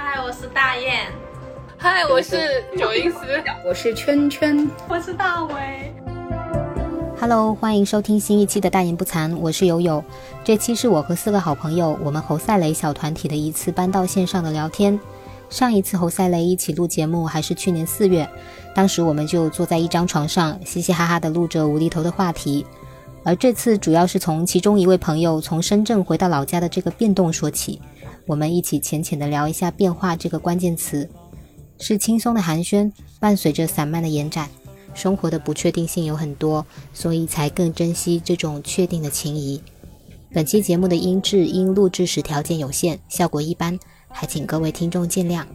嗨，我是大雁。嗨，我是九音丝。我是圈圈。我是大伟。Hello，欢迎收听新一期的大言不惭，我是悠悠。这期是我和四个好朋友，我们侯赛雷小团体的一次搬到线上的聊天。上一次侯赛雷一起录节目还是去年四月，当时我们就坐在一张床上，嘻嘻哈哈的录着无厘头的话题。而这次主要是从其中一位朋友从深圳回到老家的这个变动说起，我们一起浅浅的聊一下“变化”这个关键词，是轻松的寒暄，伴随着散漫的延展。生活的不确定性有很多，所以才更珍惜这种确定的情谊。本期节目的音质因录制时条件有限，效果一般，还请各位听众见谅。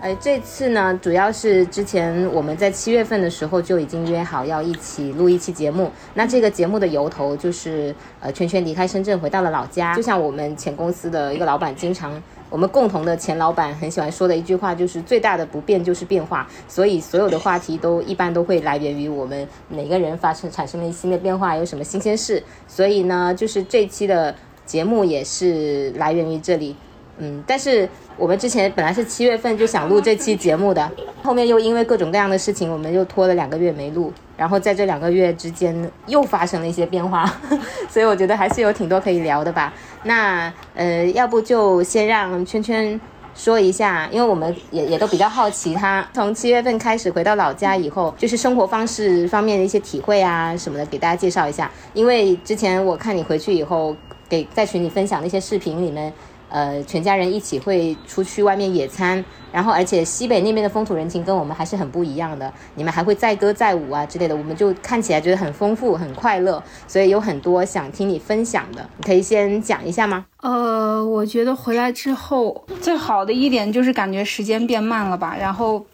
呃，这次呢，主要是之前我们在七月份的时候就已经约好要一起录一期节目。那这个节目的由头就是，呃，圈圈离开深圳回到了老家。就像我们前公司的一个老板经常，我们共同的前老板很喜欢说的一句话，就是最大的不变就是变化。所以所有的话题都一般都会来源于我们每个人发生产生了一新的变化，有什么新鲜事。所以呢，就是这期的节目也是来源于这里。嗯，但是我们之前本来是七月份就想录这期节目的，后面又因为各种各样的事情，我们又拖了两个月没录。然后在这两个月之间又发生了一些变化，所以我觉得还是有挺多可以聊的吧。那呃，要不就先让圈圈说一下，因为我们也也都比较好奇，他从七月份开始回到老家以后，就是生活方式方面的一些体会啊什么的，给大家介绍一下。因为之前我看你回去以后，给在群里分享那些视频里面。呃，全家人一起会出去外面野餐，然后而且西北那边的风土人情跟我们还是很不一样的。你们还会载歌载舞啊之类的，我们就看起来觉得很丰富、很快乐，所以有很多想听你分享的，你可以先讲一下吗？呃，我觉得回来之后最好的一点就是感觉时间变慢了吧。然后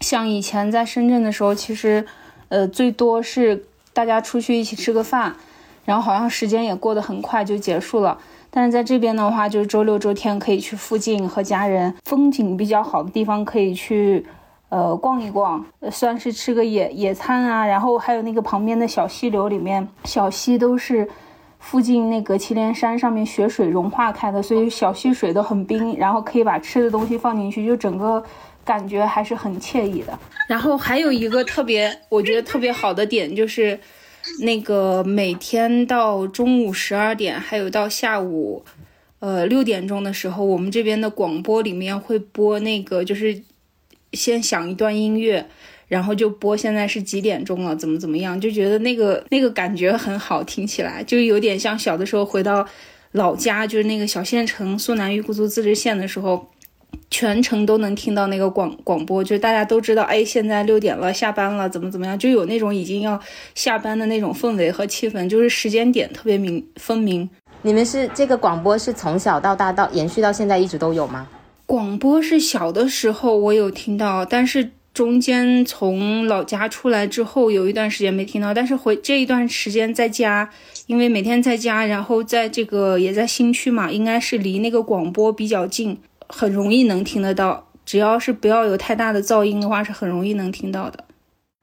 像以前在深圳的时候，其实呃最多是大家出去一起吃个饭，然后好像时间也过得很快就结束了。但是在这边的话，就是周六周天可以去附近和家人风景比较好的地方可以去，呃逛一逛，算是吃个野野餐啊。然后还有那个旁边的小溪流里面，小溪都是附近那个祁连山上面雪水融化开的，所以小溪水都很冰。然后可以把吃的东西放进去，就整个感觉还是很惬意的。然后还有一个特别，我觉得特别好的点就是。那个每天到中午十二点，还有到下午，呃六点钟的时候，我们这边的广播里面会播那个，就是先响一段音乐，然后就播现在是几点钟了，怎么怎么样，就觉得那个那个感觉很好，听起来就有点像小的时候回到老家，就是那个小县城苏南峪古族自治县的时候。全程都能听到那个广广播，就大家都知道，哎，现在六点了，下班了，怎么怎么样，就有那种已经要下班的那种氛围和气氛，就是时间点特别明分明。你们是这个广播是从小到大到延续到现在一直都有吗？广播是小的时候我有听到，但是中间从老家出来之后有一段时间没听到，但是回这一段时间在家，因为每天在家，然后在这个也在新区嘛，应该是离那个广播比较近。很容易能听得到，只要是不要有太大的噪音的话，是很容易能听到的。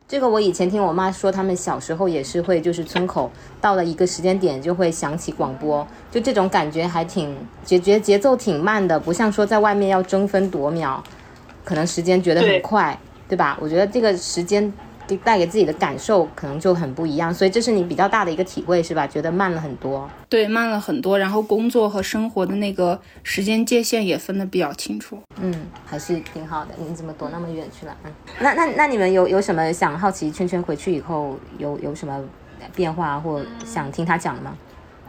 这个我以前听我妈说，他们小时候也是会，就是村口到了一个时间点就会响起广播，就这种感觉还挺节节节奏挺慢的，不像说在外面要争分夺秒，可能时间觉得很快，对吧？我觉得这个时间。给带给自己的感受可能就很不一样，所以这是你比较大的一个体会，是吧？觉得慢了很多，对，慢了很多。然后工作和生活的那个时间界限也分得比较清楚。嗯，还是挺好的。你怎么躲那么远去了？嗯，那那那你们有有什么想好奇圈圈回去以后有有什么变化，或想听他讲的吗？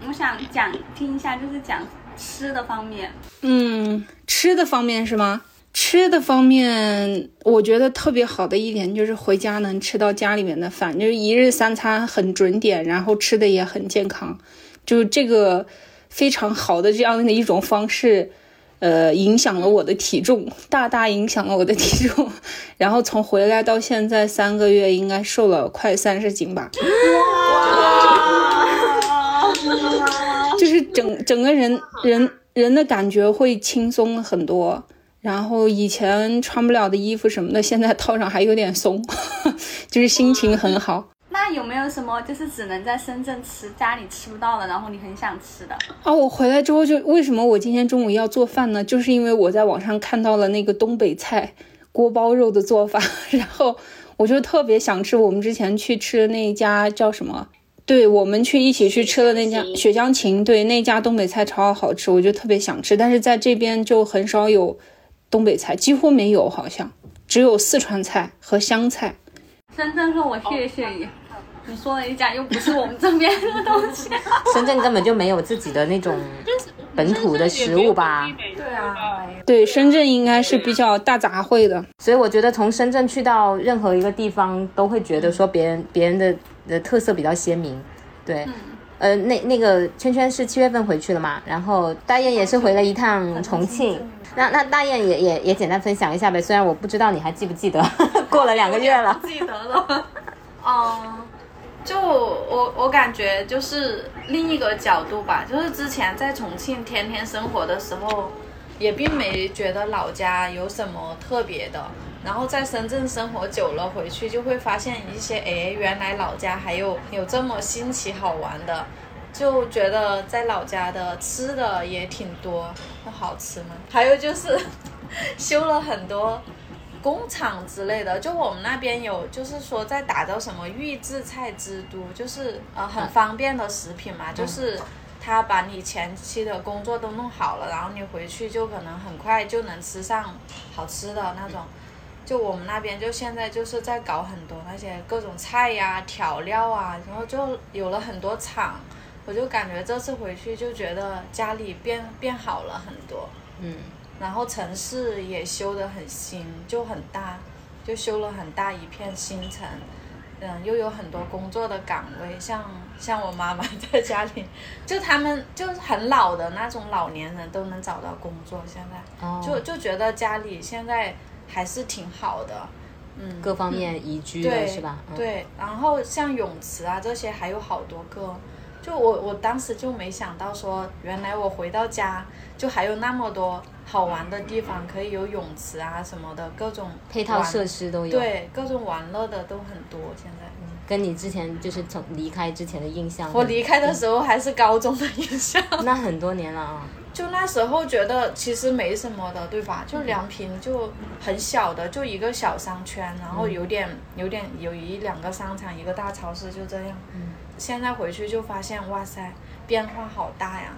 我想讲听一下，就是讲吃的方面。嗯，吃的方面是吗？吃的方面，我觉得特别好的一点就是回家能吃到家里面的饭，就是一日三餐很准点，然后吃的也很健康，就这个非常好的这样的一种方式，呃，影响了我的体重，大大影响了我的体重，然后从回来到现在三个月，应该瘦了快三十斤吧。哇！就是整整个人人人的感觉会轻松很多。然后以前穿不了的衣服什么的，现在套上还有点松，就是心情很好。那那有没有什么就是只能在深圳吃，家里吃不到的，然后你很想吃的？啊，我回来之后就为什么我今天中午要做饭呢？就是因为我在网上看到了那个东北菜锅包肉的做法，然后我就特别想吃。我们之前去吃的那一家叫什么？对我们去一起去吃的那家雪乡情，对那家东北菜超好吃，我就特别想吃。但是在这边就很少有东北菜，几乎没有，好像只有四川菜和湘菜。深圳说我谢谢你，你说了一家又不是我们这边的东西。深圳根本就没有自己的那种本土的食物吧？对啊，对，深圳应该是比较大杂烩的。所以我觉得从深圳去到任何一个地方，都会觉得说别人别人的的特色比较鲜明。对，呃，那那个圈圈是七月份回去了嘛？然后大雁也是回了一趟重庆。那那大雁也也也简单分享一下呗，虽然我不知道你还记不记得，过了两个月了。记得了。嗯，就我我感觉就是另一个角度吧，就是之前在重庆天天生活的时候，也并没觉得老家有什么特别的。然后在深圳生活久了，回去就会发现一些，哎，原来老家还有有这么新奇好玩的，就觉得在老家的吃的也挺多，都好吃吗。还有就是 修了很多工厂之类的，就我们那边有，就是说在打造什么预制菜之都，就是呃很方便的食品嘛，就是他把你前期的工作都弄好了，然后你回去就可能很快就能吃上好吃的那种。就我们那边就现在就是在搞很多那些各种菜呀、调料啊，然后就有了很多厂，我就感觉这次回去就觉得家里变变好了很多，嗯，然后城市也修得很新，就很大，就修了很大一片新城，嗯，又有很多工作的岗位，像像我妈妈在家里，就他们就是很老的那种老年人都能找到工作，现在。哦。就就觉得家里现在还是挺好的，嗯，各方面宜居的对是吧？嗯，对，然后像泳池啊这些还有好多个，就我我当时就没想到说，原来我回到家就还有那么多好玩的地方，可以有泳池啊什么的，各种配套设施都有。，对，各种玩乐的都很多。现在、跟你之前就是从离开之前的印象，我离开的时候还是高中的印象，那很多年了啊。就那时候觉得其实没什么的，对吧？就梁平就很小的，就一个小商圈，然后有点有点有一两个商场，一个大超市，就这样。现在回去就发现，哇塞，变化好大呀！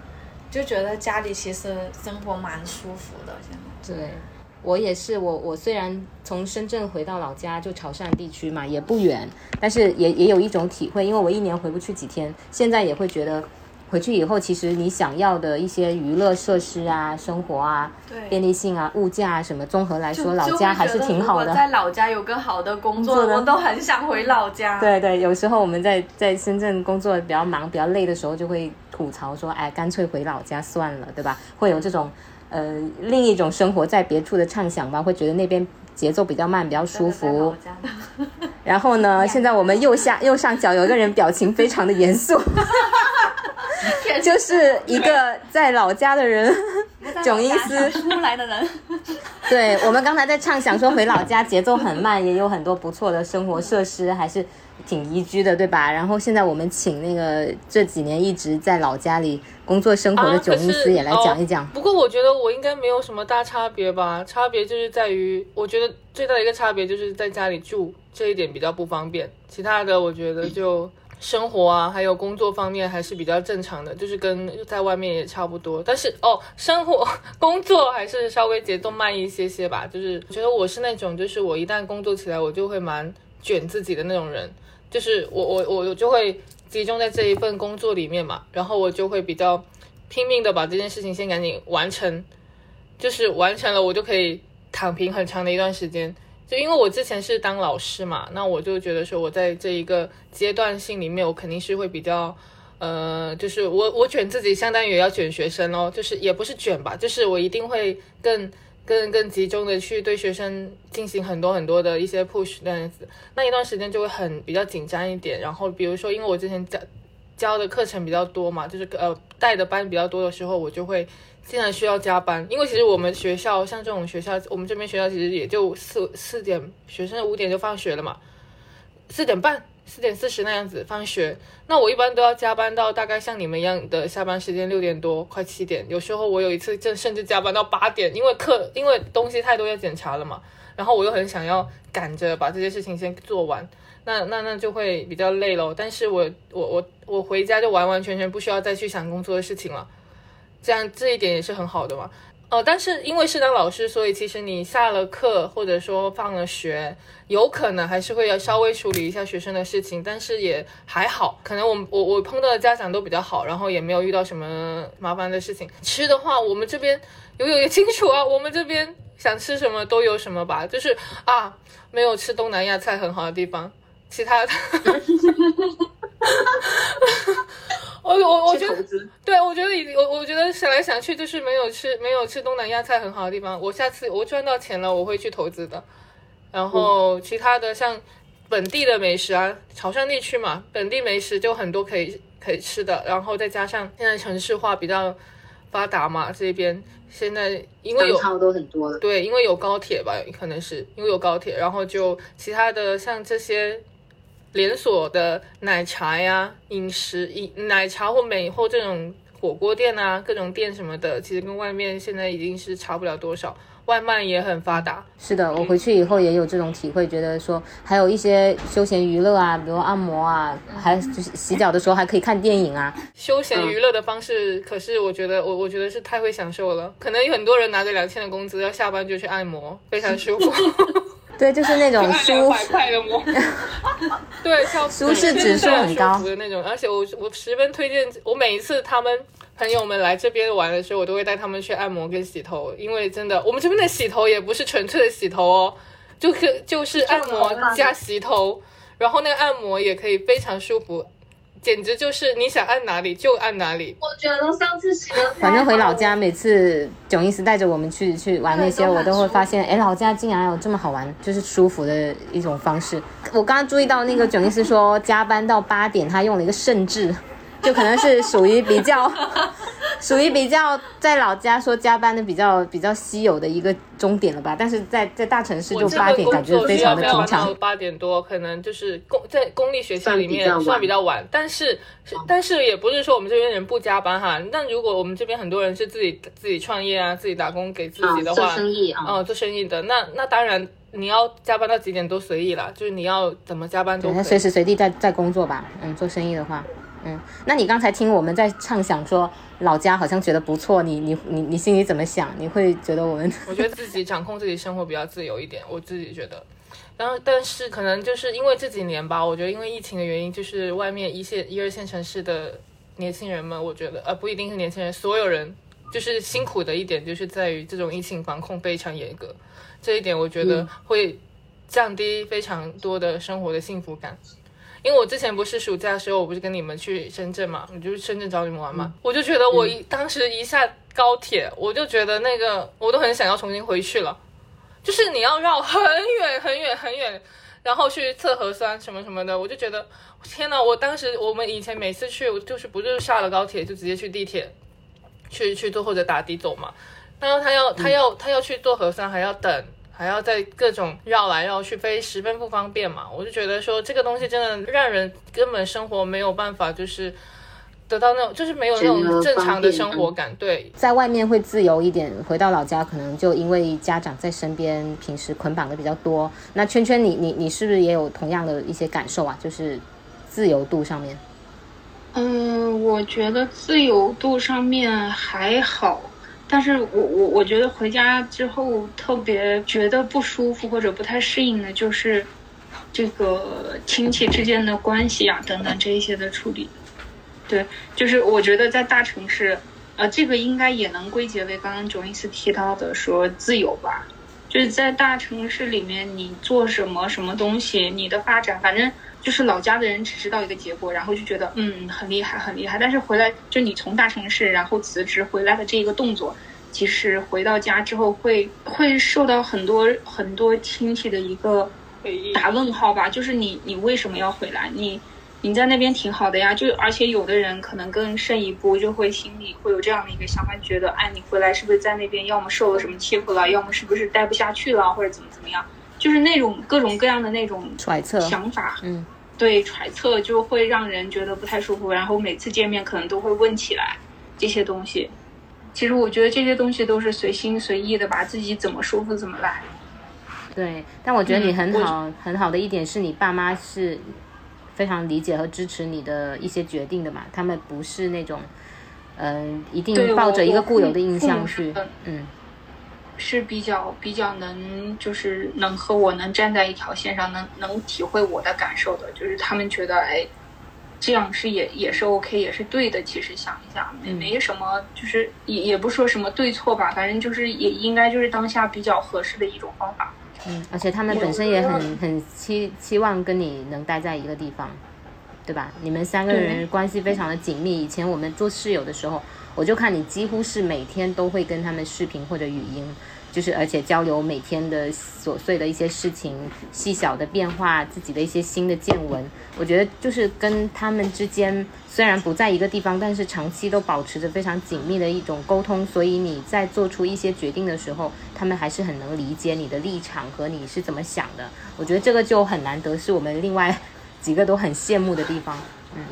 就觉得家里其实生活蛮舒服的。现在对，我也是，我我虽然从深圳回到老家，就潮汕地区嘛，也不远，但是也也有一种体会，因为我一年回不去几天，现在也会觉得。回去以后，其实你想要的一些娱乐设施啊、生活啊、对便利性啊、物价啊什么，综合来说，老家还是挺好的。在老家有个好的工作，我都很想回老家。对对，有时候我们在在深圳工作比较忙、比较累的时候，就会吐槽说，哎，干脆回老家算了，对吧？会有这种呃另一种生活在别处的畅想吧，会觉得那边节奏比较慢，比较舒服。然后呢，现在我们右下右上角有一个人表情非常的严肃，就是一个在老家的人，囧英斯。出来的人，对我们刚才在畅想说回老家节奏很慢，也有很多不错的生活设施，还是挺宜居的，对吧？然后现在我们请那个这几年一直在老家里工作生活的啊囧英斯也来讲一讲。哦不过我觉得我应该没有什么大差别吧，差别就是在于，我觉得最大的一个差别就是在家里住这一点比较不方便，其他的我觉得就生活啊，还有工作方面还是比较正常的，就是跟在外面也差不多。但是哦，生活工作还是稍微节奏慢一些些吧，就是觉得我是那种，就是我一旦工作起来，我就会蛮卷自己的那种人，就是我我我我就会集中在这一份工作里面嘛，然后我就会比较拼命的把这件事情先赶紧完成，就是完成了我就可以躺平很长的一段时间。就因为我之前是当老师嘛，那我就觉得说我在这一个阶段性里面，我肯定是会比较，呃，就是我我卷自己，相当于要卷学生咯，就是也不是卷吧，就是我一定会更更更集中的去对学生进行很多很多的一些 push 那样子，那一段时间就会很比较紧张一点。然后比如说，因为我之前教教的课程比较多嘛，就是呃带的班比较多的时候，我就会经常需要加班。因为其实我们学校像这种学校，我们这边学校其实也就四四点，学生五点就放学了嘛，四点半四点四十那样子放学，那我一般都要加班到大概像你们一样的下班时间六点多快七点，有时候我有一次正甚至加班到八点，因为课因为东西太多要检查了嘛，然后我又很想要赶着把这些事情先做完，那那那就会比较累咯。但是我我我我回家就完完全全不需要再去想工作的事情了，这样这一点也是很好的嘛。呃，但是因为是当老师，所以其实你下了课或者说放了学，有可能还是会要稍微处理一下学生的事情，但是也还好，可能我我我碰到的家长都比较好，然后也没有遇到什么麻烦的事情。吃的话，我们这边有有也清楚啊，我们这边想吃什么都有什么吧，就是啊，没有吃东南亚菜很好的地方，其他的。我我我觉得，对我觉得已我我觉得想来想去就是没有吃没有吃东南亚菜很好的地方。我下次我赚到钱了，我会去投资的。然后其他的像本地的美食啊，潮汕地区嘛，本地美食就很多可以可以吃的。然后再加上现在城市化比较发达嘛，这边现在因为有都很多了，对，因为有高铁吧，可能是因为有高铁，然后就其他的像这些。连锁的奶茶呀，饮食饮奶茶或美后这种火锅店啊，各种店什么的，其实跟外面现在已经是差不了多少。外卖也很发达。是的，我回去以后也有这种体会，觉得说还有一些休闲娱乐啊，比如按摩啊，还就是洗脚的时候还可以看电影啊。休闲娱乐的方式，可是我觉得我我觉得是太会享受了。可能有很多人拿着两千的工资，要下班就去按摩，非常舒服。对，就是那种舒百块的膜，对，舒适指数很高的那种。而且我我十分推荐，我每一次他们朋友们来这边玩的时候，我都会带他们去按摩跟洗头，因为真的，我们这边的洗头也不是纯粹的洗头哦，就是就是按摩加洗头，然后那个按摩也可以非常舒服。简直就是你想按哪里就按哪里。我觉得上次洗的，反正回老家，每次囧医师带着我们去去玩那些，我都会发现，哎，老家竟然有这么好玩，就是舒服的一种方式。我刚刚注意到那个囧医师说加班到八点，他用了一个甚至，就可能是属于比较。属于比较在老家说加班的比较比较稀有的一个终点了吧，但是在在大城市就八点感觉非常的平常。八点多可能就是公在公立学校里面算比较晚，但是但是也不是说我们这边人不加班哈。但如果我们这边很多人是自己自己创业啊，自己打工给自己的话，做生意啊，哦做生意的，那那当然你要加班到几点都随意了，就是你要怎么加班都。他随时随地在在工作吧，嗯，做生意的话。嗯，那你刚才听我们在畅想说老家好像觉得不错，你你你你心里怎么想？你会觉得我们？我觉得自己掌控自己生活比较自由一点，我自己觉得。然后，但是可能就是因为这几年吧，我觉得因为疫情的原因，就是外面一线一二线城市的年轻人们，我觉得呃不一定是年轻人，所有人就是辛苦的一点，就是在于这种疫情防控非常严格，这一点我觉得会降低非常多的生活的幸福感。因为我之前不是暑假的时候，我不是跟你们去深圳嘛，我就去深圳找你们玩嘛，我就觉得我一当时一下高铁，我就觉得那个我都很想要重新回去了，就是你要绕很远很远很远，然后去测核酸什么什么的，我就觉得天呐，我当时我们以前每次去就是不就是下了高铁就直接去地铁，去去坐或者打的走嘛，然后他要他要他要去做核酸还要等。还要在各种绕来绕去，飞十分不方便嘛？我就觉得说这个东西真的让人根本生活没有办法，就是得到那种，就是没有那种正常的生活感。对，在外面会自由一点，回到老家可能就因为家长在身边，平时捆绑的比较多。那圈圈，你你你是不是也有同样的一些感受啊？就是自由度上面。嗯，我觉得自由度上面还好。但是我我我觉得回家之后特别觉得不舒服或者不太适应的，就是这个亲戚之间的关系啊等等这一些的处理。对，就是我觉得在大城市，呃，这个应该也能归结为刚刚卓伊斯提到的说自由吧。就是在大城市里面，你做什么什么东西，你的发展，反正。就是老家的人只知道一个结果，然后就觉得嗯很厉害很厉害，但是回来就你从大城市然后辞职回来的这一个动作，其实回到家之后会会受到很多很多亲戚的一个打问号吧，就是你你为什么要回来？你你在那边挺好的呀，就而且有的人可能更胜一步，就会心里会有这样的一个想法，觉得哎你回来是不是在那边要么受了什么欺负了，要么是不是待不下去了，或者怎么怎么样，就是那种各种各样的那种揣测。想法，嗯。对揣测，就会让人觉得不太舒服。然后每次见面可能都会问起来这些东西。其实我觉得这些东西都是随心随意的，把自己怎么舒服怎么来。对，但我觉得你很好，很好的一点是你爸妈是非常理解和支持你的一些决定的嘛，他们不是那种，嗯、一定抱着一个固有的印象去，嗯，是比较比较能，就是能和我能站在一条线上，能能体会我的感受的，就是他们觉得，哎，这样是也也是 OK，也是对的。其实想一下，没嗯没什么，就是也也不说什么对错吧，反正就是也应该就是当下比较合适的一种方法。嗯，而且他们本身也很很期期望跟你能待在一个地方，对吧？你们三个人关系非常的紧密。以前我们做室友的时候，我就看你几乎是每天都会跟他们视频或者语音，就是而且交流每天的琐碎的一些事情、细小的变化、自己的一些新的见闻。我觉得就是跟他们之间虽然不在一个地方，但是长期都保持着非常紧密的一种沟通，所以你在做出一些决定的时候，他们还是很能理解你的立场和你是怎么想的。我觉得这个就很难得，是我们另外几个都很羡慕的地方。嗯，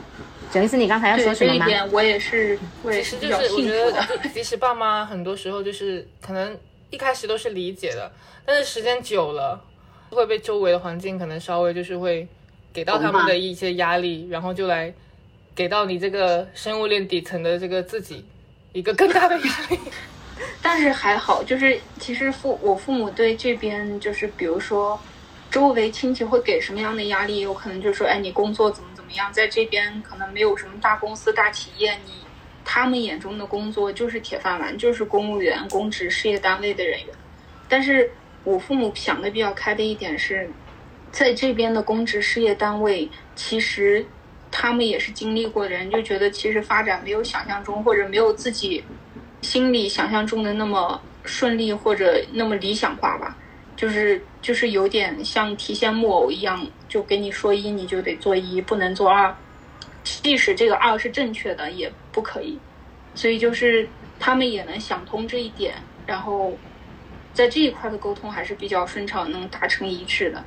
整意思你刚才要说什么吗？一点，我也是我也是比较其实就是我幸福的。觉得，就即使爸妈很多时候就是可能一开始都是理解的，但是时间久了会被周围的环境可能稍微就是会给到他们的一些压力，然后就来给到你这个生物链底层的这个自己一个更大的压力。但是还好，就是其实父我父母对这边就是比如说，周围亲戚会给什么样的压力，有可能就是说，哎，你工作怎么样，在这边可能没有什么大公司大企业，你他们眼中的工作就是铁饭碗，就是公务员、公职、事业单位的人员。但是我父母想的比较开的一点是，在这边的公职事业单位，其实他们也是经历过的人，就觉得其实发展没有想象中或者没有自己心里想象中的那么顺利或者那么理想化吧，就是就是有点像提线木偶一样，就给你说一你就得做一，不能做二，即使这个二是正确的也不可以，所以就是他们也能想通这一点，然后在这一块的沟通还是比较顺畅，能达成一致的。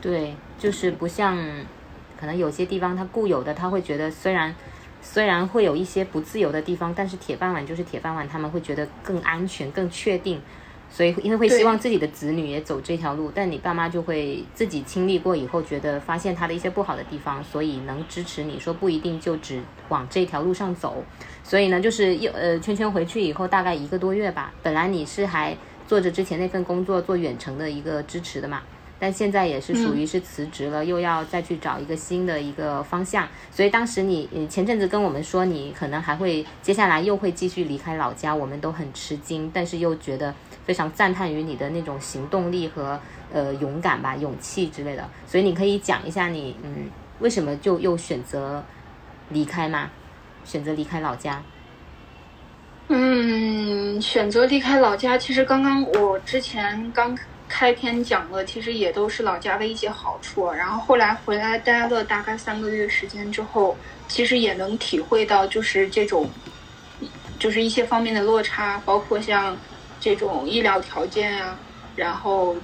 对，就是不像可能有些地方他固有的，他会觉得虽然虽然会有一些不自由的地方，但是铁饭碗就是铁饭碗，他们会觉得更安全、更确定。所以，因为会希望自己的子女也走这条路，但你爸妈就会自己经历过以后，觉得发现他的一些不好的地方，所以能支持你说不一定就只往这条路上走。所以呢，就是又呃圈圈回去以后大概一个多月吧，本来你是还做着之前那份工作做远程的一个支持的嘛，但现在也是属于是辞职了，又要再去找一个新的一个方向。所以当时你你前阵子跟我们说你可能还会接下来又会继续离开老家，我们都很吃惊，但是又觉得非常赞叹于你的那种行动力和呃勇敢吧、勇气之类的。所以你可以讲一下你嗯为什么就又选择离开吗？选择离开老家？嗯，选择离开老家，其实刚刚我之前刚开篇讲了，其实也都是老家的一些好处。然后后来回来待了大概三个月时间之后，其实也能体会到，就是这种，就是一些方面的落差，包括像这种医疗条件呀、然后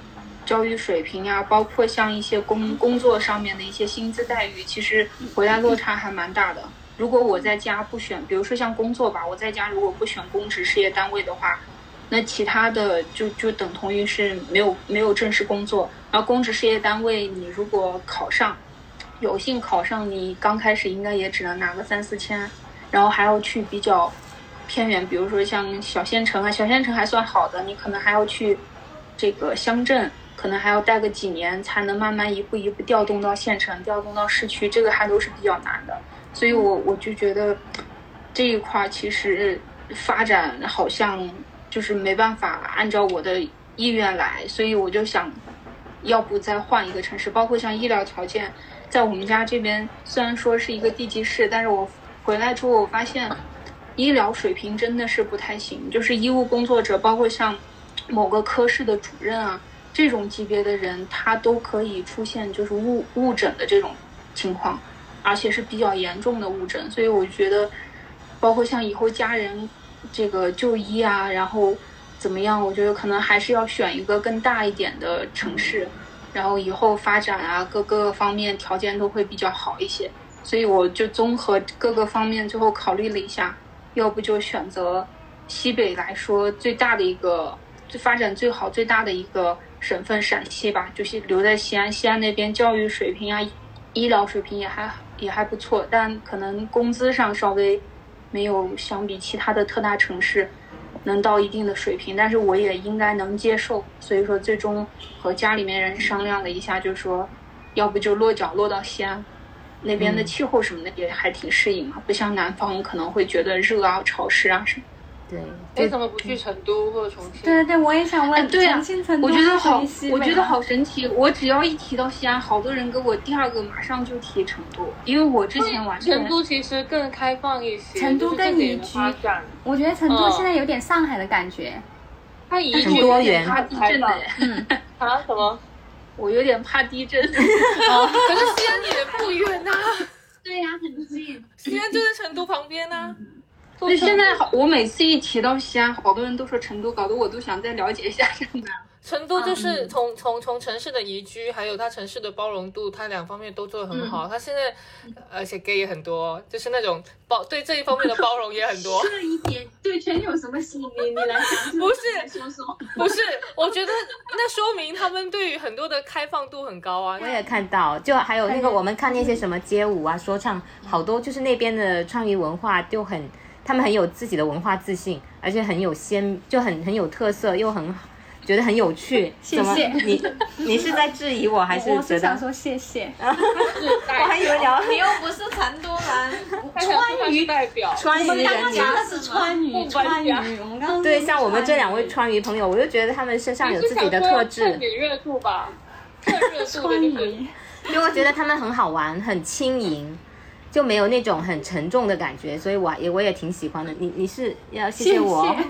教育水平呀、包括像一些工工作上面的一些薪资待遇，其实回来落差还蛮大的。如果我在家不选，比如说像工作吧，我在家如果不选公职事业单位的话，那其他的就就等同于是没有没有正式工作。然后公职事业单位，你如果考上，有幸考上，你刚开始应该也只能拿个三四千，然后还要去比较偏远，比如说像小县城啊，小县城还算好的，你可能还要去这个乡镇，可能还要待个几年，才能慢慢一步一步调动到县城，调动到市区，这个还都是比较难的。所以我我就觉得这一块儿其实发展好像就是没办法按照我的意愿来，所以我就想，要不再换一个城市，包括像医疗条件，在我们家这边虽然说是一个地级市，但是我回来之后我发现医疗水平真的是不太行，就是医务工作者，包括像某个科室的主任啊这种级别的人，他都可以出现就是误误诊的这种情况。而且是比较严重的误诊，所以我觉得，包括像以后家人这个就医啊，然后怎么样，我觉得可能还是要选一个更大一点的城市，然后以后发展啊各个方面条件都会比较好一些。所以我就综合各个方面最后考虑了一下，要不就选择西北来说最大的一个、最发展最好、最大的一个省份陕西吧，就是留在西安。西安那边教育水平啊、医疗水平也还也还不错，但可能工资上稍微没有相比其他的特大城市能到一定的水平，但是我也应该能接受。所以说，最终和家里面人商量了一下，就说要不就落脚落到西安。那边的气候什么的也还挺适应嘛，不像南方可能会觉得热啊、潮湿啊什么。对，为什么不去成都或者重庆？对对，我也想问。对啊重庆、成都我觉得好我觉得好神奇。我只要一提到西安，好多人跟我第二个马上就提成都，因为我之前完全成都其实更开放一些，成都更宜居发展，我觉得成都嗯现在有点上海的感觉。很它宜居多元怕地震的，啊什么？我有点怕地震。可是西安也不远呐、对呀、很近。西安就在成都旁边呐、所以现在好，我每次一提到西安，好多人都说成都，搞得我都想再了解一下这个。成都就是从从从城市的宜居，还有它城市的包容度，它两方面都做得很好。它现在而且 gay 也很多，就是那种包对这一方面的包容也很多。这一点对圈有什么吸引力？你来讲讲，不是来说说。不是，我觉得那说明他们对于很多的开放度很高啊。我也看到，就还有那个我们看那些什么街舞啊、说唱，好多就是那边的创意文化就很，他们很有自己的文化自信，而且很有鲜，就很很有特色，又很觉得很有趣。谢谢你你是在质疑我，还是我觉得是想？说谢谢。我还以为聊你又不是成都人，川渝代表，川渝人民。的是川渝，川渝。我们刚刚对，像我们这两位川渝朋友，我就觉得他们身上有自己的特质蹭，点热度吧，蹭热度的就是。就我觉得他们很好玩，很轻盈，就没有那种很沉重的感觉，所以我也我也挺喜欢的。你你是要谢谢我，你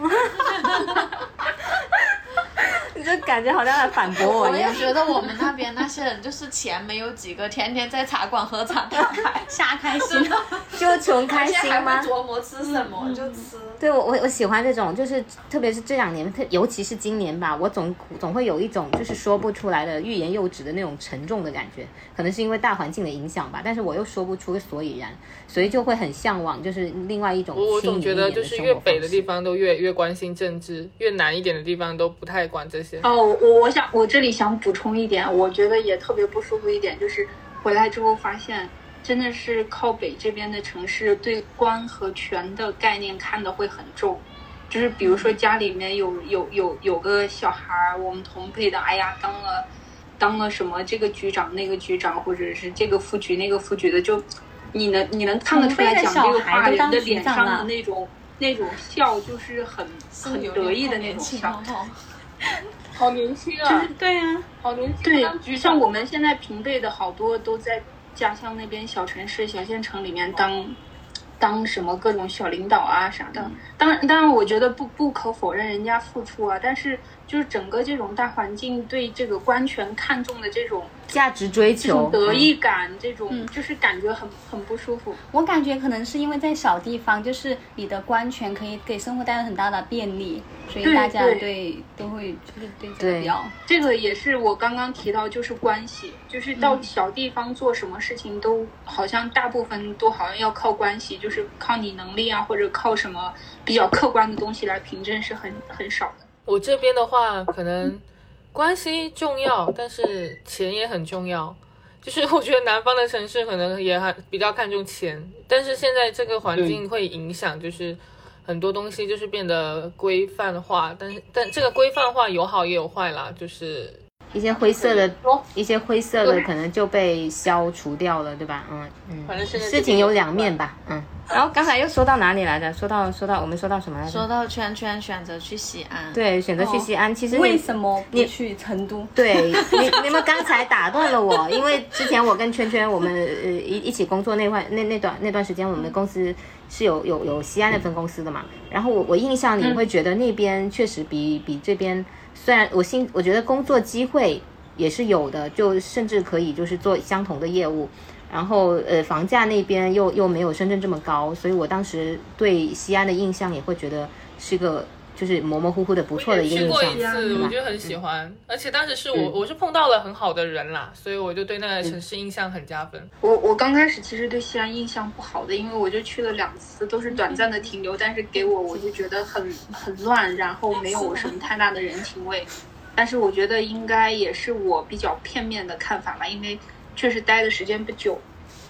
这感觉好像在反驳我我也一样。觉得我们那边那些人就是钱没有几个，天天在茶馆喝茶打牌，瞎开心。就穷开心吗会？琢磨吃什么就吃。对我我我喜欢这种，就是特别是这两年，特尤其是今年吧，我总总会有一种就是说不出来的欲言又止的那种沉重的感觉，可能是因为大环境的影响吧，但是我又说不出个所以然，所以就会很向往，就是另外一种我我总觉得就是越北的地方都越越关心政治，越南一点的地方都不太管这些。哦，我我想我这里想补充一点，我觉得也特别不舒服一点，就是回来之后发现，真的是靠北这边的城市对官和权的概念看的会很重，就是比如说家里面有有有有个小孩儿，我们同辈的，哎呀，当了当了什么这个局长那个局长，或者是这个副局那个副局的，就你能你能看得出来讲这个话人的脸上的那种那种笑，就是很很得意的那种笑。好年轻啊！就是对啊，好年轻。对当局，像我们现在平辈的好多都在家乡那边小城市、小县城里面当当什么各种小领导啊啥的。当然，当然，我觉得不不可否认人家付出啊，但是就是整个这种大环境对这个官权看重的这种价值追求这种得意感，这种就是感觉很很不舒服。我感觉可能是因为在小地方，就是你的官权可以给生活带来很大的便利，所以大家对对都会就是对这个对比较。这个也是我刚刚提到，就是关系，就是到小地方做什么事情都好像大部分都好像要靠关系，就是靠你能力啊，或者靠什么比较客观的东西来凭证是很很少的。我这边的话，可能关系重要，但是钱也很重要。就是我觉得南方的城市可能也还比较看重钱，但是现在这个环境会影响，就是很多东西就是变得规范化，但是但这个规范化有好也有坏啦，就是一些灰色的哦，一些灰色的可能就被消除掉了，对吧？嗯嗯，反正事情有两面吧，嗯。然后刚才又说到哪里来着？说到说到我们说到什么来着？说到圈圈选择去西安，对，选择去西安，其实为什么不去成都？对 你，你们刚才打断了我，因为之前我跟圈圈我们呃一一起工作那块那那段那段时间，我们的公司是有有有西安那分公司的嘛。然后我我印象里会觉得那边确实比比这边，虽然我心我觉得工作机会也是有的，就甚至可以就是做相同的业务。然后呃，房价那边又又没有深圳这么高，所以我当时对西安的印象也会觉得是个就是模模糊糊的不错的一个去印象。过一次，吧我就很喜欢，而且当时是我嗯我是碰到了很好的人啦，所以我就对那个城市印象很加分。我我刚开始其实对西安印象不好的，因为我就去了两次，都是短暂的停留，但是给我我就觉得很很乱，然后没有什么太大的人情味。但是我觉得应该也是我比较片面的看法吧，因为确实待的时间不久，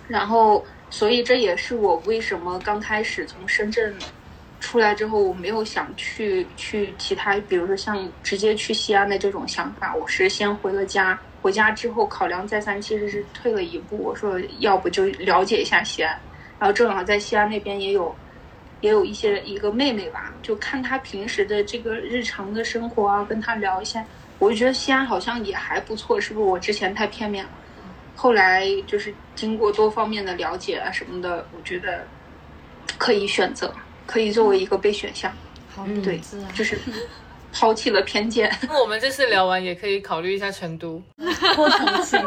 然后所以这也是我为什么刚开始从深圳出来之后，我没有想去去其他，比如说像直接去西安的这种想法。我是先回了家，回家之后考量再三，其实是退了一步。我说要不就了解一下西安，然后正好在西安那边也有也有一些一个妹妹吧，就看她平时的这个日常的生活啊，跟她聊一下，我就觉得西安好像也还不错，是不是我之前太片面了？后来就是经过多方面的了解啊什么的，我觉得可以选择，可以作为一个备选项。好嗯对就是 抛弃了偏见。那我们这次聊完也可以考虑一下成都。或重庆，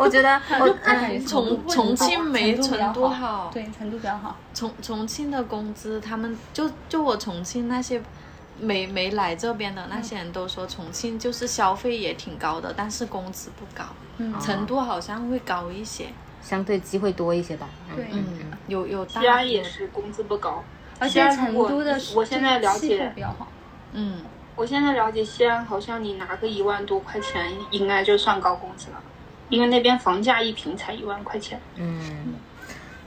我觉得我嗯重重庆没成都好对，成都比较好。重重庆的工资，他们就就我重庆那些没没来这边的那些人都说，重庆就是消费也挺高的，但是工资不高。嗯成都好像会高一些。相对机会多一些吧。嗯对嗯，有有大。西安也是工资不高，而且成都的我现在了解比较好。嗯，我现在了解西安，好像你拿个一万多块钱，应该就算高工资了，因为那边房价一平才一万块钱。嗯，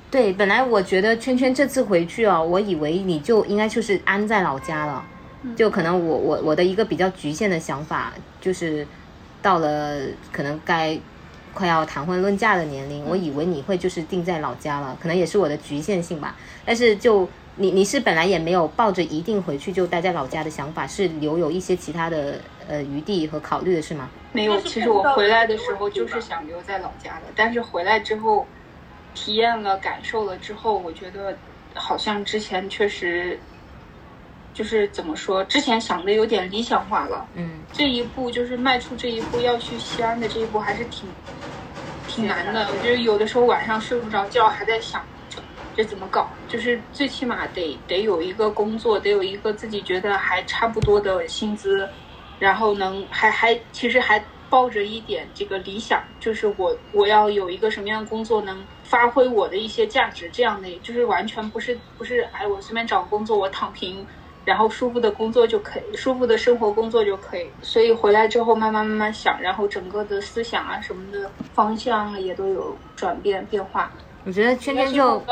对，本来我觉得圈圈这次回去哦，我以为你就应该就是安在老家了，就可能我我我的一个比较局限的想法就是，到了可能该快要谈婚论嫁的年龄，我以为你会就是定在老家了，可能也是我的局限性吧。但是就你你是本来也没有抱着一定回去就待在老家的想法，是留有一些其他的呃余地和考虑的是吗？没有，其实我回来的时候就是想留在老家的，但是回来之后，体验了、感受了之后，我觉得好像之前确实，就是怎么说，之前想的有点理想化了。嗯这一步就是迈出这一步要去西安的这一步，还是挺挺难的。我觉得有的时候晚上睡不着觉，还在想这怎么搞。就是最起码得得有一个工作，得有一个自己觉得还差不多的薪资，然后能还还其实还抱着一点这个理想，就是我我要有一个什么样的工作能发挥我的一些价值，这样的就是完全不是不是哎我随便找个工作我躺平。然后舒服的工作就可以，舒服的生活工作就可以。所以回来之后慢慢慢慢想，然后整个的思想啊什么的方向啊也都有转变变化。我觉得圈圈就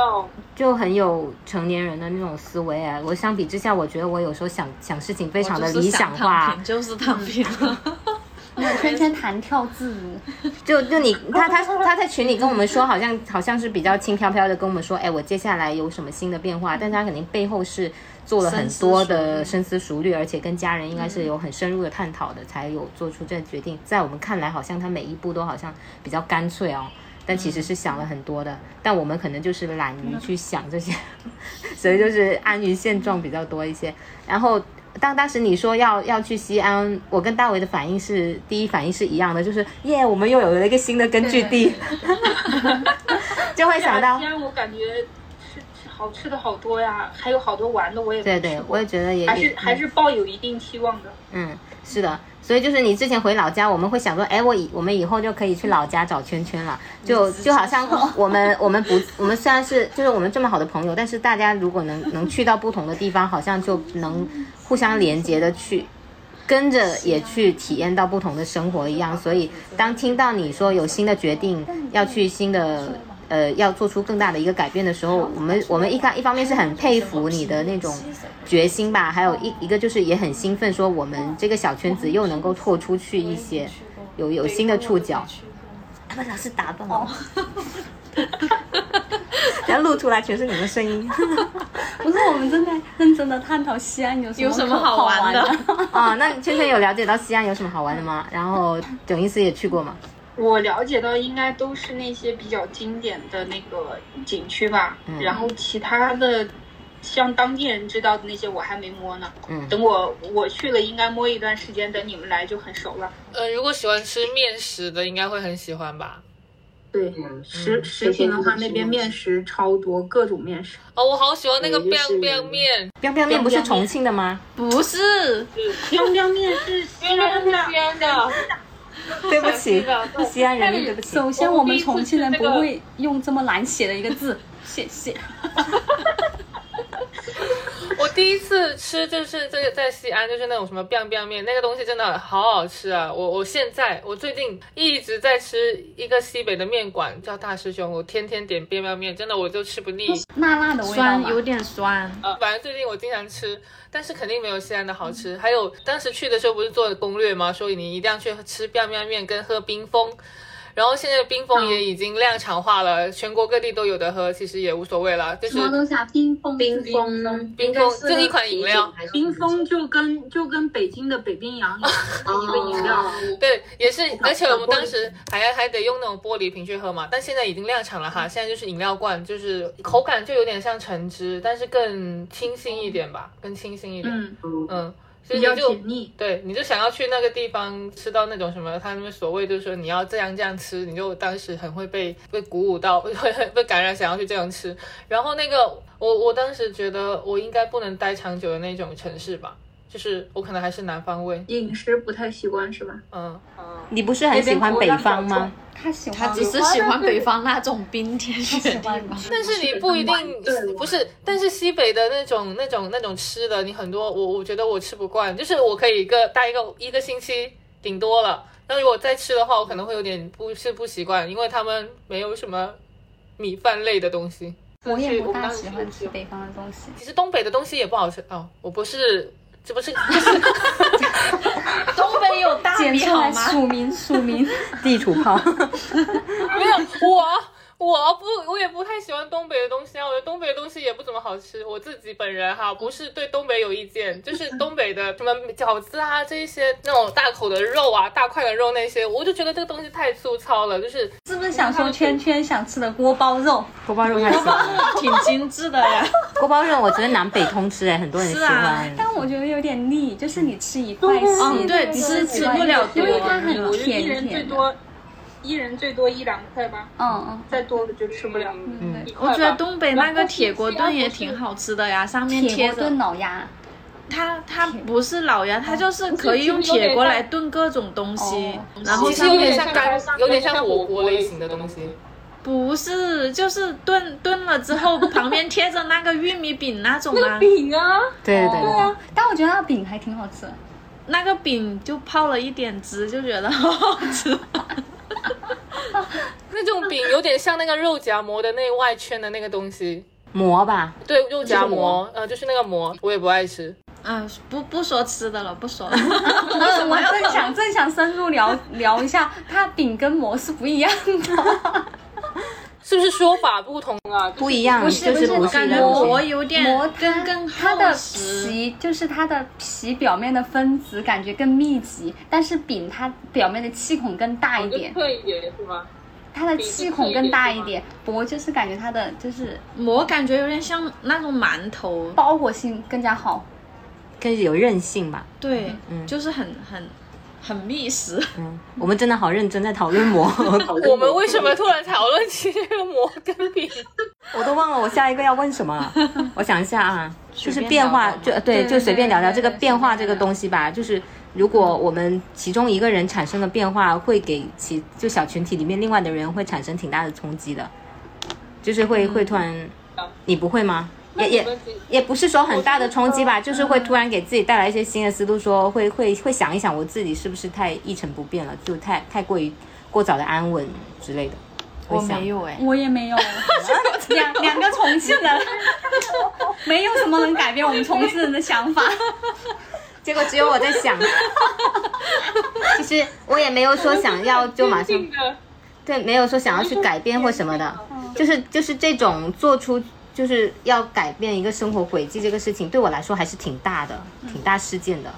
就很有成年人的那种思维啊。我相比之下，我觉得我有时候想想事情非常的理想化。就是躺平，没有圈圈弹跳自如，就就你他他他在群里跟我们说，好像好像是比较轻飘飘的跟我们说，哎，我接下来有什么新的变化，但他肯定背后是做了很多的深思熟虑，而且跟家人应该是有很深入的探讨的，才有做出这决定。在我们看来，好像他每一步都好像比较干脆哦。但其实是想了很多的，但我们可能就是懒于去想这些，所以就是安于现状比较多一些。然后当当时你说要要去西安，我跟大伟的反应是第一反应是一样的，就是耶，我们又有了一个新的根据地，就会想到西，安，我感觉吃吃好吃的好多呀，还有好多玩的，我也对对我也觉得也还是也还是抱有一定期望的。嗯，是的，所以就是你之前回老家，我们会想说，哎，我以我们以后就可以去老家找圈圈了，就就好像我们我们不我们虽然是就是我们这么好的朋友，但是大家如果能能去到不同的地方，好像就能互相连接的去。跟着也去体验到不同的生活一样，所以当听到你说有新的决定，要去新的呃，要做出更大的一个改变的时候，我们我们一方一方面是很佩服你的那种决心吧，还有一一个就是也很兴奋，说我们这个小圈子又能够拓出去一些，有有新的触角。把老师打断我，然后录出来全是你们声音不是我们正在认真的探讨西安有什么有什么好玩的？啊。那圈圈有了解到西安有什么好玩的吗？然后囧医师也去过吗？我了解到应该都是那些比较经典的那个景区吧，嗯然后其他的像当地人知道的那些我还没摸呢。嗯等我我去了，应该摸一段时间，等你们来就很熟了。呃，如果喜欢吃面食的，应该会很喜欢吧。对，食食品的话，那边面食超多，各种面食。哦，我好喜欢那个 biang biang 面，biang biang 面不是重庆的吗？不是，凉凉面是西安的。对不起 西安人民，对不起。首先，我们重庆人不会用这么难写的一个字，谢谢。我第一次吃就是这个在西安，就是那种什么 biang biang 面，那个东西真的好好吃啊！我我现在我最近一直在吃一个西北的面馆，叫大师兄，我天天点 biang biang 面，真的我就吃不腻。辣辣的味道酸有点酸。呃，反正最近我经常吃，但是肯定没有西安的好吃。还有当时去的时候不是做了攻略吗？说你一定要去吃 biang biang 面跟喝冰峰。然后现在冰峰也已经量产化了，全国各地都有的喝，其实也无所谓了。就是什么东西啊？冰峰，冰峰，冰峰就一款饮料，冰峰就跟就跟北京的北冰洋一样，一个饮料。对，也是，而且我们当时还还得用那种玻璃瓶去喝嘛，但现在已经量产了哈，现在就是饮料罐，就是口感就有点像橙汁，但是更清新一点吧，更清新一点，嗯，嗯，所以你就腻。对，你就想要去那个地方吃到那种什么，他们所谓就是说你要这样这样吃，你就当时很会被被鼓舞到，会被感染，想要去这样吃。然后那个我我当时觉得我应该不能待长久的那种城市吧，就是我可能还是南方味，饮食不太习惯是吧？嗯，你不是很喜欢北方吗？他喜欢，他只是喜欢北方那种冰天雪地。但是你不一定不是，但是西北的那种那种那种吃的，你很多我我觉得我吃不惯，就是我可以一个待一个一个星期顶多了，那如果再吃的话，我可能会有点不是不习惯，因为他们没有什么米饭类的东西我也不大喜欢吃北方的东西。其实东北的东西也不好吃哦，我不是。这不是就是东北有大米好吗？署名署名，地图炮。没有我我不我也不太喜欢东北的东西啊，我觉得东北的东西也不怎么好吃。我自己本人哈，不是对东北有意见，就是东北的什么饺子啊，这一些那种大口的肉啊，大块的肉那些，我就觉得这个东西太粗糙了，就是是不是想说圈圈想吃的锅包肉？锅包肉还行，挺精致的呀。锅包肉我觉得南北通吃哎，很多人喜是啊欢。但我觉得有点腻，就是你吃一块，嗯对你吃吃不了多因为它很我就一甜。多，一人最多一两块吧，嗯嗯，再多了就吃不了。嗯对。我觉得东北那个铁锅炖也挺好吃的呀，上面贴着铁锅炖老鸭，它它不是老鸭，它就是可以用铁锅来炖各种东西哦，然后其实有上面点像干，有点像火锅类型的东西。不是就是炖炖了之后 旁边贴着那个玉米饼那种啊，饼啊，对对对，啊，但我觉得那饼还挺好吃。那个饼就泡了一点汁，就觉得好好吃。那种饼有点像那个肉夹馍的那外圈的那个东西，馍吧，对，肉夹馍馍，呃，就是那个馍，我也不爱吃。啊，不不说吃的了，不说 了。我我正想正想深入聊 聊一下，它饼跟馍是不一样的。是不是说法不同啊？不一样，是就是不是不是感觉馍东西。有点馍更更它的。皮就是它的皮表面的分子感觉更密集，但是饼它表面的气孔更大一点，特一点是吗？它的气孔更大一点。馍就是感觉它的就是膜感觉有点像那种馒头，包裹性更加好。更有韧性吧。对，嗯就是很很很密实。嗯，我们真的好认真在讨论馍，我们为什么突然讨论起这个馍跟饼？我都忘了我下一个要问什么了。我想一下啊，就是变化，就对，就随便聊聊这个变化这个东西吧。就是如果我们其中一个人产生了变化，会给其就小群体里面另外的人会产生挺大的冲击的，就是会会突然，你不会吗？也也也不是说很大的冲击吧，就是会突然给自己带来一些新的思路，说会会会想一想我自己是不是太一成不变了，就太太过于过早的安稳之类的。我想。没有哎，我也没有，两两个重庆人，没有什么能改变我们重庆人的想法。结果只有我在想，其实我也没有说想要就马上，对，没有说想要去改变或什么的，就是就是这种做出就是要改变一个生活轨迹这个事情，对我来说还是挺大的，挺大事件的。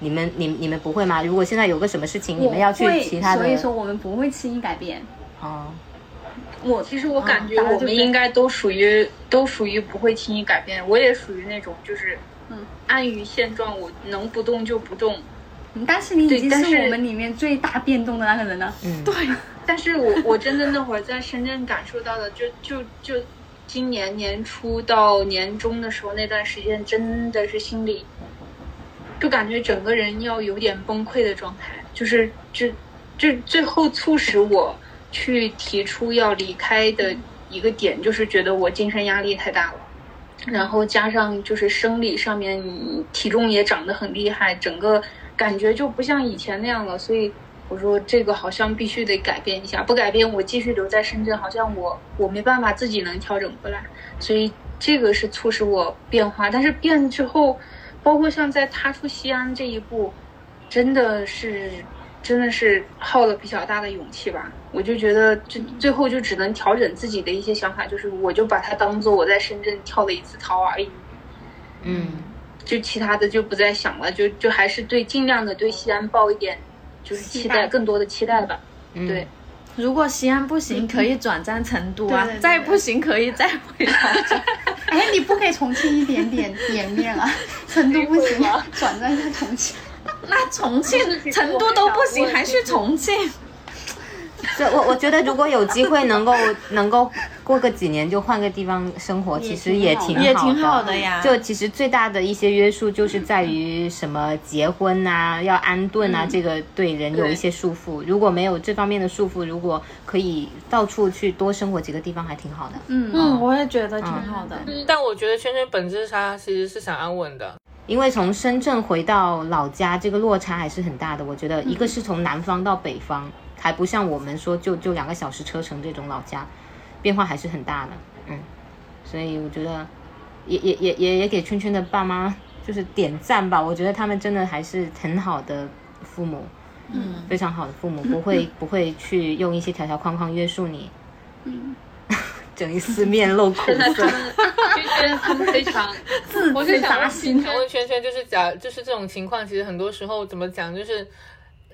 你们你你们不会吗？如果现在有个什么事情，你们要去其他的所以说我们不会轻易改变。哦，我其实我感觉我们应该都属于都属于不会轻易改变，我也属于那种就是，嗯，安于现状，我能不动就不动。但是你已经对但是是我们里面最大变动的那个人了。嗯，对，但是我我真的那会儿在深圳感受到的，就就就今年年初到年中的时候那段时间，真的是心里就感觉整个人要有点崩溃的状态，就是就就最后促使我去提出要离开的一个点，就是觉得我精神压力太大了。然后加上就是生理上面体重也长得很厉害，整个感觉就不像以前那样了，所以我说这个好像必须得改变一下，不改变我继续留在深圳，好像我我没办法自己能调整过来，所以这个是促使我变化。但是变之后，包括像在踏出西安这一步，真的是。真的是耗了比较大的勇气吧，我就觉得最最后就只能调整自己的一些想法，就是我就把它当做我在深圳跳了一次槽而已，嗯，就其他的就不再想了，就就还是对尽量的对西安抱一点就是期待，更多的期待吧，对。如果西安不行，可以转战成都啊，再不行可以再回老家。哎，你不给重庆一点点 颜面啊？成都不行，转战在重庆。那重庆、成都都不行，还去重庆？对，我我觉得如果有机会能够能够过个几年就换个地方生活，其实也挺也挺好的呀。就其实最大的一些约束就是在于什么结婚啊，要安顿啊，这个对人有一些束缚。如果没有这方面的束缚，如果可以到处去多生活几个地方，还挺好的。嗯嗯，我也觉得挺好的。但我觉得圈圈本质上其实是想安稳的。因为从深圳回到老家，这个落差还是很大的。我觉得一个是从南方到北方，还不像我们说就就两个小时车程这种老家，变化还是很大的。嗯，所以我觉得也也也也也给圈圈的爸妈就是点赞吧。我觉得他们真的还是很好的父母，嗯，非常好的父母，不会 不会去用一些条条框框约束你。嗯。整一四面露苦涩，就觉得他们非常 自我就想问，想问圈圈，就是假，就是这种情况，其实很多时候怎么讲，就是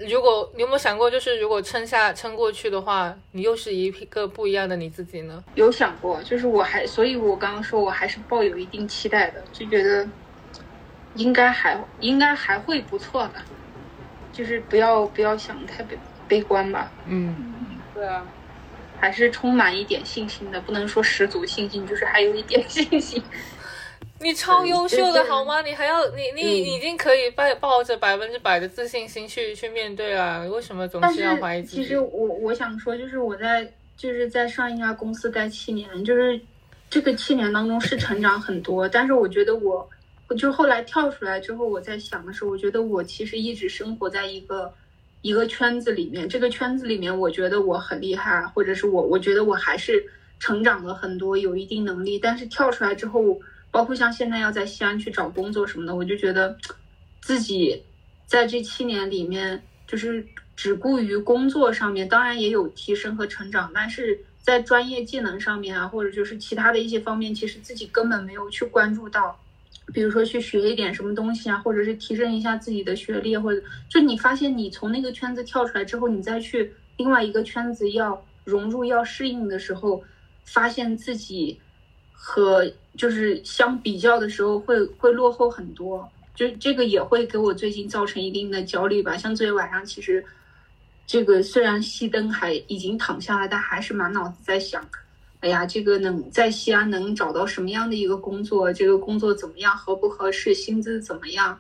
如果你有没有想过，就是如果撑下撑过去的话，你又是一个不一样的你自己呢？有想过，就是我还，所以我刚刚说我还是抱有一定期待的，就觉得应该还应该还会不错的，就是不要不要想太悲悲观吧。嗯，对啊。还是充满一点信心的，不能说十足信心，就是还有一点信心。你超优秀的好吗？你还要你你已经可以抱抱着百分之百的自信心去去面对了，为什么总是要怀疑自己？其实我我想说，就是我在就是在上一家公司待七年，就是这个七年当中是成长很多，但是我觉得我我就后来跳出来之后，我在想的时候，我觉得我其实一直生活在一个。一个圈子里面，这个圈子里面，我觉得我很厉害，或者是我，我觉得我还是成长了很多，有一定能力。但是跳出来之后，包括像现在要在西安去找工作什么的，我就觉得自己在这七年里面，就是只顾于工作上面，当然也有提升和成长，但是在专业技能上面啊，或者就是其他的一些方面，其实自己根本没有去关注到。比如说去学一点什么东西啊，或者是提升一下自己的学历，或者就你发现你从那个圈子跳出来之后，你再去另外一个圈子要融入、要适应的时候，发现自己和就是相比较的时候会会落后很多，就这个也会给我最近造成一定的焦虑吧。像昨天晚上，其实这个虽然熄灯还已经躺下来，但还是满脑子在想。哎呀，这个能在西安能找到什么样的一个工作？这个工作怎么样？合不合适？薪资怎么样？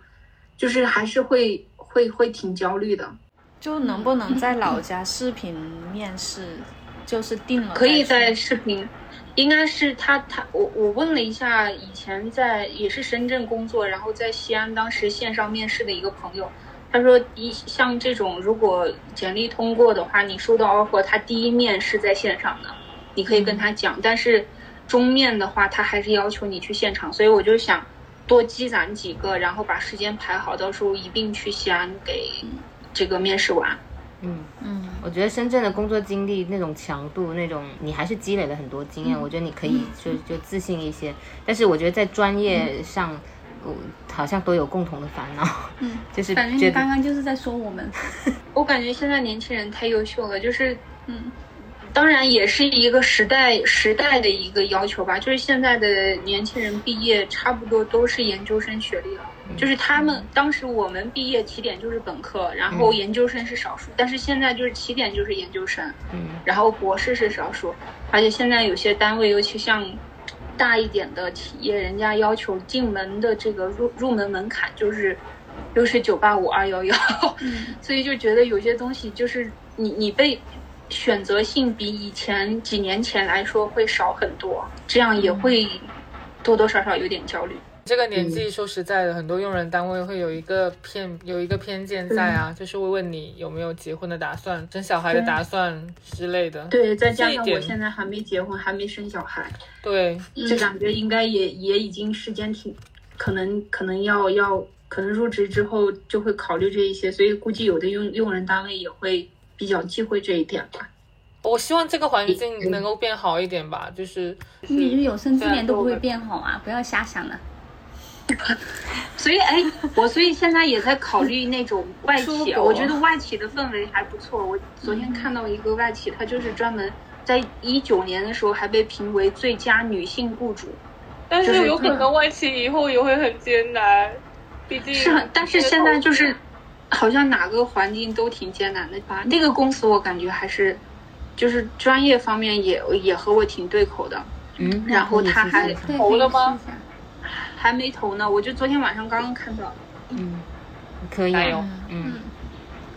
就是还是会会会挺焦虑的。就能不能在老家视频面试？就是定了。可以在视频，应该是他他我我问了一下，以前在也是深圳工作，然后在西安当时线上面试的一个朋友，他说一像这种如果简历通过的话，你收到 offer，他第一面是在线上的。你可以跟他讲，但是终面的话，他还是要求你去现场，所以我就想多积攒几个，然后把时间排好，到时候一并去西安给这个面试完。嗯嗯，我觉得深圳的工作经历那种强度，那种你还是积累了很多经验，我觉得你可以就就自信一些。但是我觉得在专业上，我好像都有共同的烦恼。嗯，就是感觉你刚刚就是在说我们，我感觉现在年轻人太优秀了，就是嗯。当然也是一个时代时代的一个要求吧，就是现在的年轻人毕业差不多都是研究生学历了，嗯，就是他们当时我们毕业起点就是本科，然后研究生是少数，但是现在就是起点就是研究生，嗯然后博士是少数，而且现在有些单位，尤其像大一点的企业，人家要求进门的这个入入门门槛就是又是九八五二幺幺，所以就觉得有些东西就是你你被选择性比以前几年前来说会少很多，这样也会多多少少有点焦虑。这个年纪，说实在的，很多用人单位会有一个偏有一个偏见在啊，就是会问你有没有结婚的打算、生小孩的打算之类的。对，再加上我现在还没结婚，还没生小孩，对，就感觉应该也也已经时间挺，可能可能要要可能入职之后就会考虑这一些，所以估计有的用用人单位也会比较忌讳这一点吧。我希望这个环境能够变好一点吧，就是你就有生之年都不会变好啊！不要瞎想了。所以哎，我所以现在也在考虑那种外企，我觉得外企的氛围还不错。我昨天看到一个外企，它就是专门在一九年的时候还被评为最佳女性雇主。但是是有可能外企以后也会很艰难，毕竟是很，但是现在就是好像哪个环境都挺艰难的吧。那个公司我感觉还是就是专业方面也也和我挺对口的，嗯，然后他还，投了吗还没投呢，我就昨天晚上刚刚看到。嗯，可以啊加油，嗯。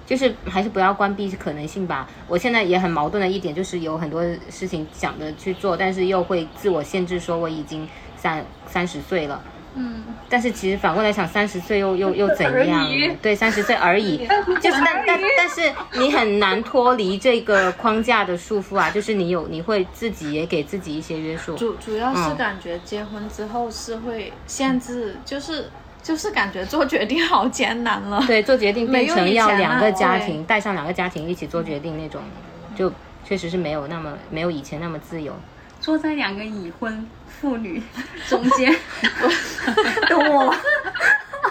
就是还是不要关闭可能性吧。我现在也很矛盾的一点就是有很多事情想着去做，但是又会自我限制，说我已经三三十岁了。嗯，但是其实反过来想，三十岁又又又 怎样？对，三十岁而已，就是但但但是你很难脱离这个框架的束缚啊，就是你有你会自己也给自己一些约束。主主要是嗯感觉结婚之后是会限制，就是就是感觉做决定好艰难了。对，做决定变成要两个家庭，带上两个家庭一起做决定那种，就确实是没有那么没有以前那么自由。坐在两个已婚妇女中间，懂我吗？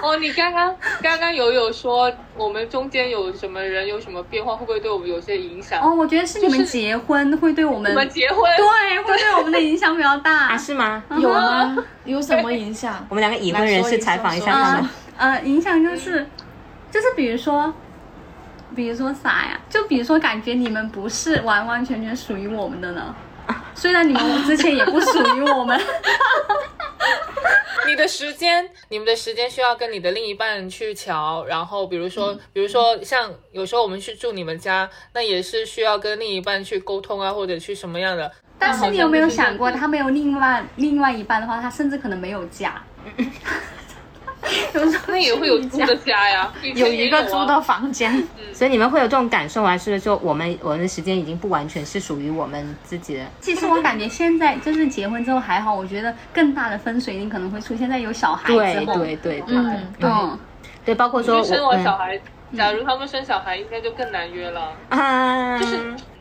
哦，你刚刚刚刚有有说我们中间有什么人有什么变化，会不会对我们有些影响？哦，我觉得是你们就是结婚会对我们我们结婚，对会对我们的影响比较大。啊，是吗？有吗？有什么影响？我们两个已婚人士采访一下他们。呃，影响就是，就是比如说，比如说啥呀？就比如说，感觉你们不是完完全全属于我们的呢。虽然你们之前也不属于我们，你的时间，你们的时间需要跟你的另一半去瞧，然后比如说，比如说像有时候我们去住你们家，那也是需要跟另一半去沟通啊，或者去什么样的。但是你有没有想过，他没有另外另外一半的话，他甚至可能没有家。那也会有租的家呀，有一个租的房间，所以你们会有这种感受啊？是说我们我们的时间已经不完全是属于我们自己的。其实我感觉现在就是结婚之后还好，我觉得更大的分水岭可能会出现在有小孩对之后。对对对嗯，嗯，对，包括说就生完小我孩，假如他们生小孩，应该就更难约了。嗯啊，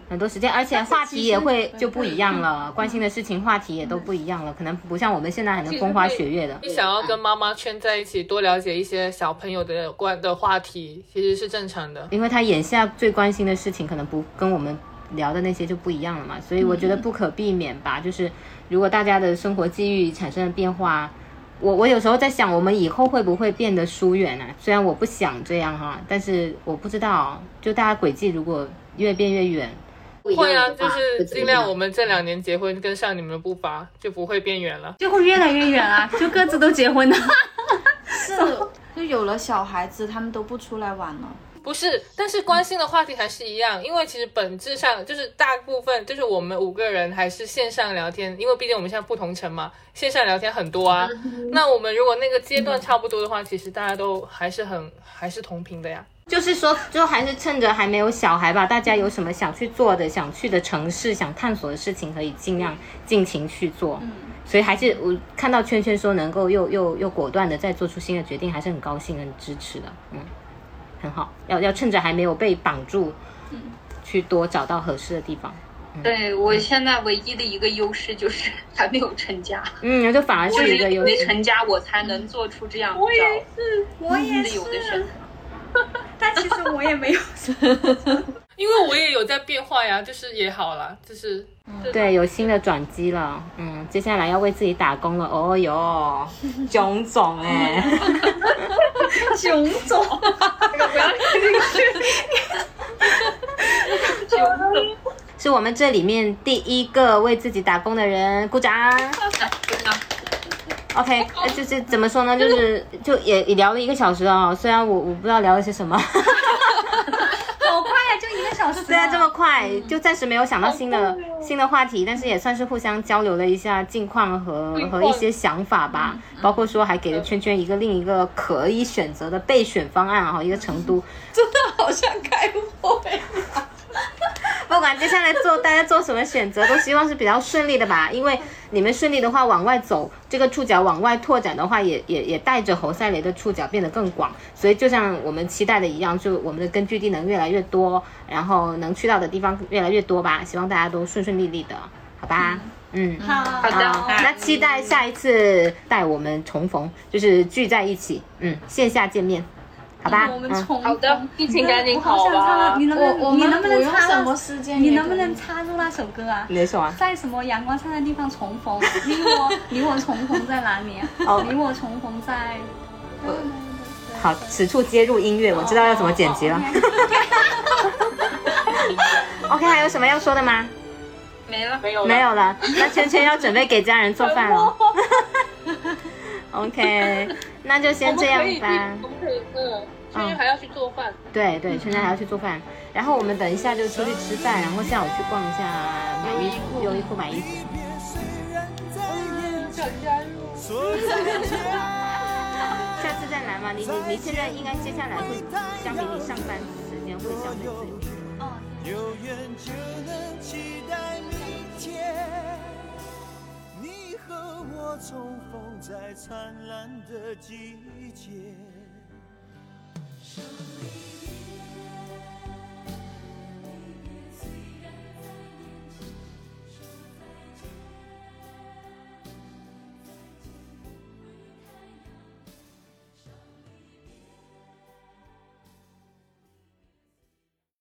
很多时间，而且话题也会就不一样了，关心的事情话题也都不一样了，可能不像我们现在还能风花雪月的。你想要跟妈妈圈在一起，多了解一些小朋友的关的话题，其实是正常的。因为他眼下最关心的事情可能不跟我们聊的那些就不一样了嘛，所以我觉得不可避免吧。就是如果大家的生活际遇产生了变化，我我有时候在想，我们以后会不会变得疏远啊？虽然我不想这样哈，但是我不知道，就大家轨迹如果越变越远，会啊，就是尽量我们这两年结婚跟上你们的步伐，就不会变远了。就会越来越远啊，就各自都结婚了。是 就有了小孩子，他们都不出来玩了。不是，但是关心的话题还是一样，因为其实本质上就是大部分就是我们五个人还是线上聊天，因为毕竟我们现在不同城嘛，线上聊天很多啊。那我们如果那个阶段差不多的话，其实大家都还是很还是同频的呀。就是说，就还是趁着还没有小孩吧，大家有什么想去做的、想去的城市、想探索的事情，可以尽量尽情去做。所以还是我看到圈圈说能够又又又果断的再做出新的决定，还是很高兴、很支持的。嗯，很好，要要趁着还没有被绑住，去多找到合适的地方。对我现在唯一的一个优势就是还没有成家，嗯，就反而是是一个优势。没成家，我才能做出这样比是，我较也自由的选择。但其实我也没有。因为我也有在变化呀，就是也好了，就是对，有新的转机了。嗯，接下来要为自己打工了。哦哟，囧总哎。囧总，这个不要听进去。是我们这里面第一个为自己打工的人，鼓掌。OK，呃就是怎么说呢？就是就也也聊了一个小时啊、虽然我我不知道聊了些什么，好快呀，就一个小时。虽然这么快，就暂时没有想到新的新的话题，但是也算是互相交流了一下近况和和一些想法吧。包括说还给了圈圈一个另一个可以选择的备选方案啊，一个成都。真的好像开会。不管接下来做大家做什么选择，都希望是比较顺利的吧。因为你们顺利的话，往外走，这个触角往外拓展的话，也也也带着侯赛雷的触角变得更广。所以就像我们期待的一样，就我们的根据地能越来越多，然后能去到的地方越来越多吧。希望大家都顺顺利利的，好吧？嗯。好，好的好，那期待下一次带我们重逢，就是聚在一起，嗯，线下见面，好吧？嗯，我们重好的疫情赶紧好我想唱吧啊！你能不能我我们你能不能插什么时间你能不能插入那首歌啊？哪首啊？在什么阳光灿烂的地方重逢？你我你我重逢在哪里啊？哦你我重逢在。好，此处接入音乐，我知道要怎么剪辑了。OK，还有什么要说的吗？没了。没有了没有了，那圈圈要准备给家人做饭了。OK，那就先这样们可以，吧。我们可以，嗯，圈圈还要去做饭。对对，圈圈还要去做饭，然后我们等一下就出去吃饭，然后下午去逛一下买衣服，优衣库买衣服。想加入。下次再来嘛，你你你现在应该接下来会相比你上班时间会相对自由。有缘就能期待明天，你和我重逢在灿烂的季节。手里